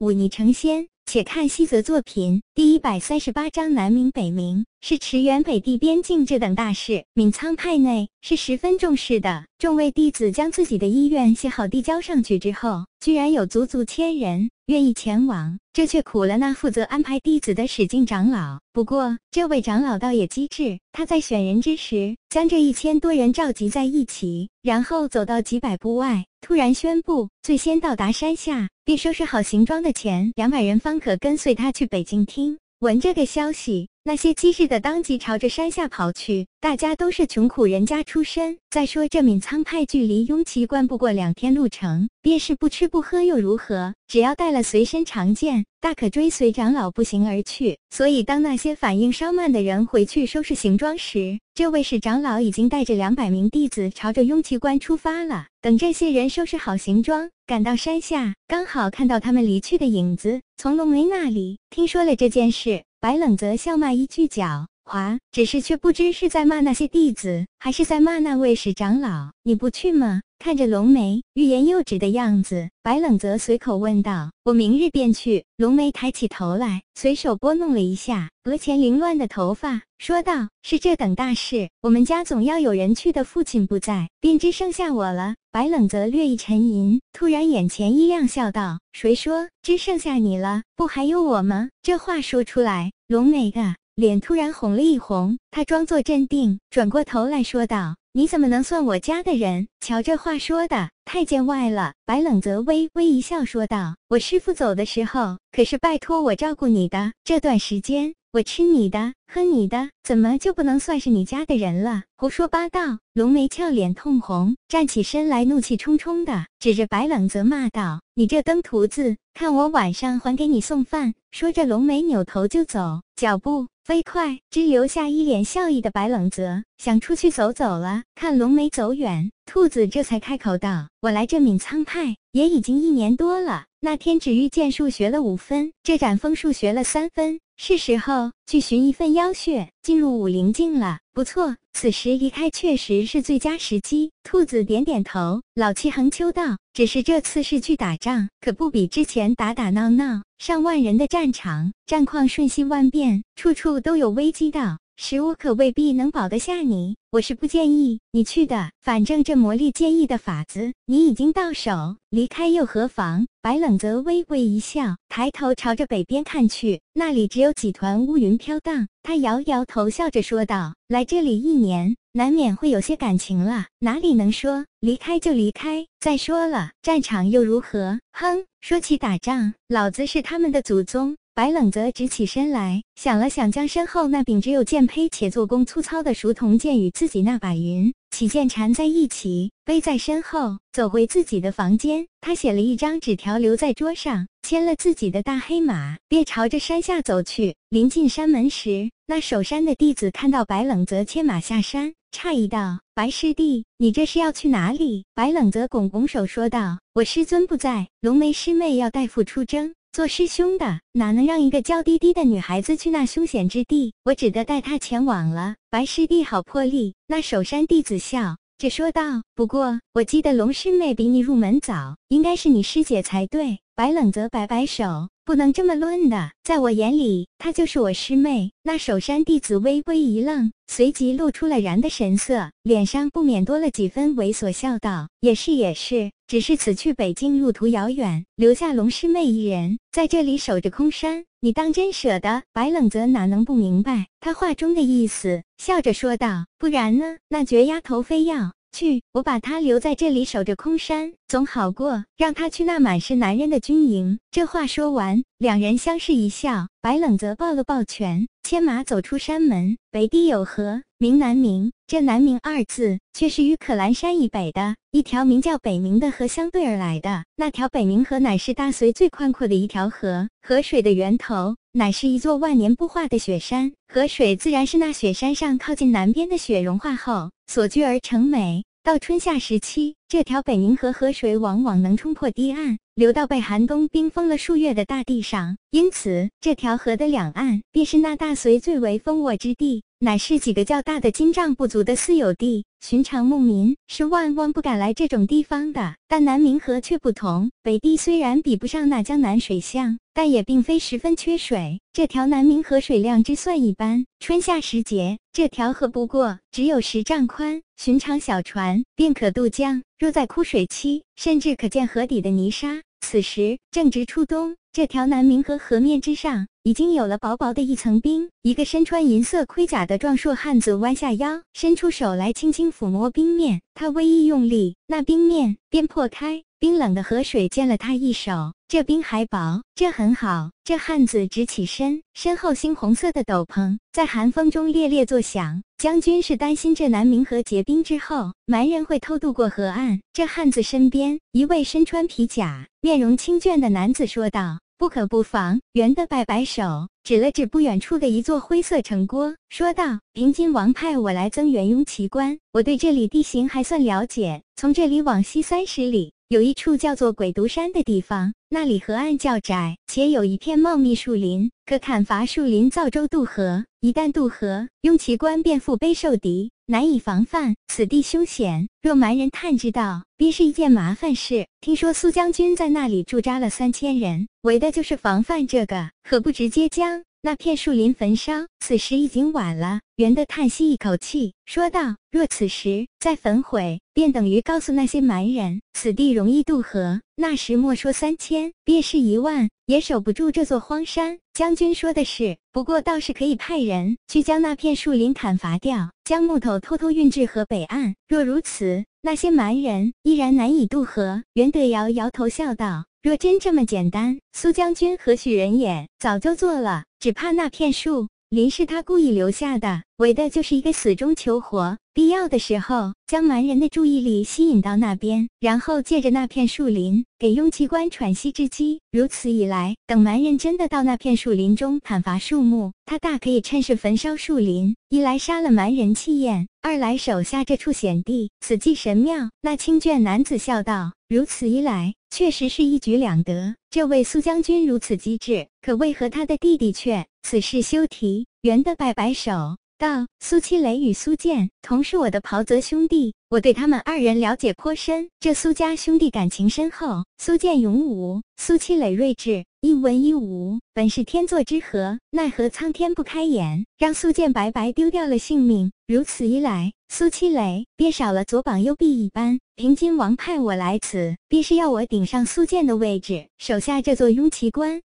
忤逆成仙。且看西泽作品第一百三十八章南冥北冥，是驰援北地边境这等大事，闵仓派内是十分重视的。众位弟子将自己的意愿写好递交上去之后，居然有足足千人愿意前往，这却苦了那负责安排弟子的史进长老。不过，这位长老倒也机智，他在选人之时，将这一千多人召集在一起，然后走到几百步外，突然宣布：最先到达山下，并收拾好行装的前两百人，方可跟随他去北京听。闻这个消息。那些机智的当即朝着山下跑去，大家都是穷苦人家出身。再说这闵仓派距离雍齐关不过两天路程，便是不吃不喝又如何？只要带了随身长剑，大可追随长老步行而去。所以当那些反应稍慢的人回去收拾行装时，这位是长老已经带着两百名弟子朝着雍齐关出发了。等这些人收拾好行装，赶到山下，刚好看到他们离去的影子，从龙梅那里听说了这件事。白冷则笑骂一句狡猾，只是却不知是在骂那些弟子，还是在骂那位使长老。你不去吗？看着龙梅欲言又止的样子，白冷则随口问道：“我明日便去。”龙梅抬起头来，随手拨弄了一下额前凌乱的头发，说道：“是这等大事，我们家总要有人去的。父亲不在，便只剩下我了。”白冷则略一沉吟，突然眼前一亮，笑道：“谁说只剩下你了？不还有我吗？”这话说出来，龙梅的脸突然红了一红，她装作镇定，转过头来说道：“你怎么能算我家的人？瞧这话说的，太见外了。”白冷泽微微一笑，说道：“我师傅走的时候，可是拜托我照顾你的。这段时间，我吃你的，喝你的，怎么就不能算是你家的人了？胡说八道！”龙梅俏脸通红，站起身来，怒气冲冲的指着白冷泽骂道：“你这登徒子，看我晚上还给你送饭！”说着，龙梅扭头就走，脚步飞快，只留下一脸笑意的白冷泽，想出去走走了。看龙梅走远，兔子这才开口道：“我来这闵仓派也已经一年多了，那天只遇剑术学了五分，这斩风术学了三分。”是时候去寻一份妖血，进入武灵境了。不错，此时离开确实是最佳时机。兔子点点头，老气横秋道：“只是这次是去打仗，可不比之前打打闹闹。上万人的战场，战况瞬息万变，处处都有危机的。”食物可未必能保得下你，我是不建议你去的。反正这魔力建议的法子你已经到手，离开又何妨？白冷泽微微一笑，抬头朝着北边看去，那里只有几团乌云飘荡。他摇摇头，笑着说道：“来这里一年，难免会有些感情了，哪里能说离开就离开？再说了，战场又如何？哼，说起打仗，老子是他们的祖宗。”白冷则直起身来，想了想，将身后那柄只有剑胚且做工粗糙的熟铜剑与自己那把云起剑缠在一起，背在身后，走回自己的房间。他写了一张纸条留在桌上，牵了自己的大黑马，便朝着山下走去。临近山门时，那守山的弟子看到白冷则牵马下山，诧异道：“白师弟，你这是要去哪里？”白冷则拱拱手说道：“我师尊不在，龙梅师妹要代父出征。”做师兄的哪能让一个娇滴滴的女孩子去那凶险之地？我只得带她前往了。白师弟好魄力。那守山弟子笑着说道：“不过我记得龙师妹比你入门早，应该是你师姐才对。”白冷则摆摆手。不能这么论的，在我眼里，她就是我师妹。那守山弟子微微一愣，随即露出了然的神色，脸上不免多了几分猥琐，笑道：“也是也是，只是此去北京路途遥远，留下龙师妹一人在这里守着空山，你当真舍得？”白冷泽哪能不明白他话中的意思，笑着说道：“不然呢？那绝丫头非要……”去，我把他留在这里守着空山，总好过让他去那满是男人的军营。这话说完，两人相视一笑。白冷则抱了抱拳，牵马走出山门。北地有河，名南冥。这南明二字，却是与可兰山以北的一条名叫北冥的河相对而来的。那条北冥河乃是大隋最宽阔的一条河，河水的源头乃是一座万年不化的雪山。河水自然是那雪山上靠近南边的雪融化后所聚而成美。到春夏时期，这条北冥河河水往往能冲破堤岸，流到被寒冬冰封了数月的大地上。因此，这条河的两岸便是那大隋最为丰沃之地，乃是几个较大的金帐部族的私有地。寻常牧民是万万不敢来这种地方的。但南冥河却不同，北地虽然比不上那江南水乡，但也并非十分缺水。这条南冥河水量之算一般，春夏时节，这条河不过只有十丈宽。寻常小船便可渡江，若在枯水期，甚至可见河底的泥沙。此时正值初冬，这条南明河河面之上已经有了薄薄的一层冰。一个身穿银色盔甲的壮硕汉子弯下腰，伸出手来轻轻抚摸冰面。他微一用力，那冰面便破开，冰冷的河水溅了他一手。这冰还薄，这很好。这汉子直起身，身后猩红色的斗篷在寒风中猎猎作响。将军是担心这南冥河结冰之后，蛮人会偷渡过河岸。这汉子身边一位身穿皮甲、面容清倦的男子说道：“不可不防。”袁德摆摆手，指了指不远处的一座灰色城郭，说道：“平津王派我来增援雍齐关，我对这里地形还算了解。从这里往西三十里。”有一处叫做鬼毒山的地方，那里河岸较窄，且有一片茂密树林，可砍伐树林造舟渡河。一旦渡河，雍奇观便腹背受敌，难以防范。此地凶险，若蛮人探知道，必是一件麻烦事。听说苏将军在那里驻扎了三千人，为的就是防范这个，何不直接将？那片树林焚烧，此时已经晚了。袁德叹息一口气，说道：“若此时再焚毁，便等于告诉那些蛮人，此地容易渡河。那时莫说三千，便是一万，也守不住这座荒山。”将军说的是，不过倒是可以派人去将那片树林砍伐掉，将木头偷偷运至河北岸。若如此，那些蛮人依然难以渡河。袁德摇摇头笑道。若真这么简单，苏将军何许人也？早就做了，只怕那片树林是他故意留下的，为的就是一个死中求活。必要的时候，将蛮人的注意力吸引到那边，然后借着那片树林给雍齐官喘息之机。如此一来，等蛮人真的到那片树林中砍伐树木，他大可以趁势焚烧树林，一来杀了蛮人气焰，二来守下这处险地。此计神妙。那清眷男子笑道：“如此一来，确实是一举两得。这位苏将军如此机智，可为何他的弟弟却……此事休提。”袁的摆摆手。道苏七雷与苏建同是我的袍泽兄弟，我对他们二人了解颇深。这苏家兄弟感情深厚，苏建勇武，苏七雷睿智，一文一武，本是天作之合。奈何苍天不开眼，让苏建白白丢掉了性命。如此一来，苏七雷便少了左膀右臂一般。平津王派我来此，必是要我顶上苏建的位置，守下这座雍齐关。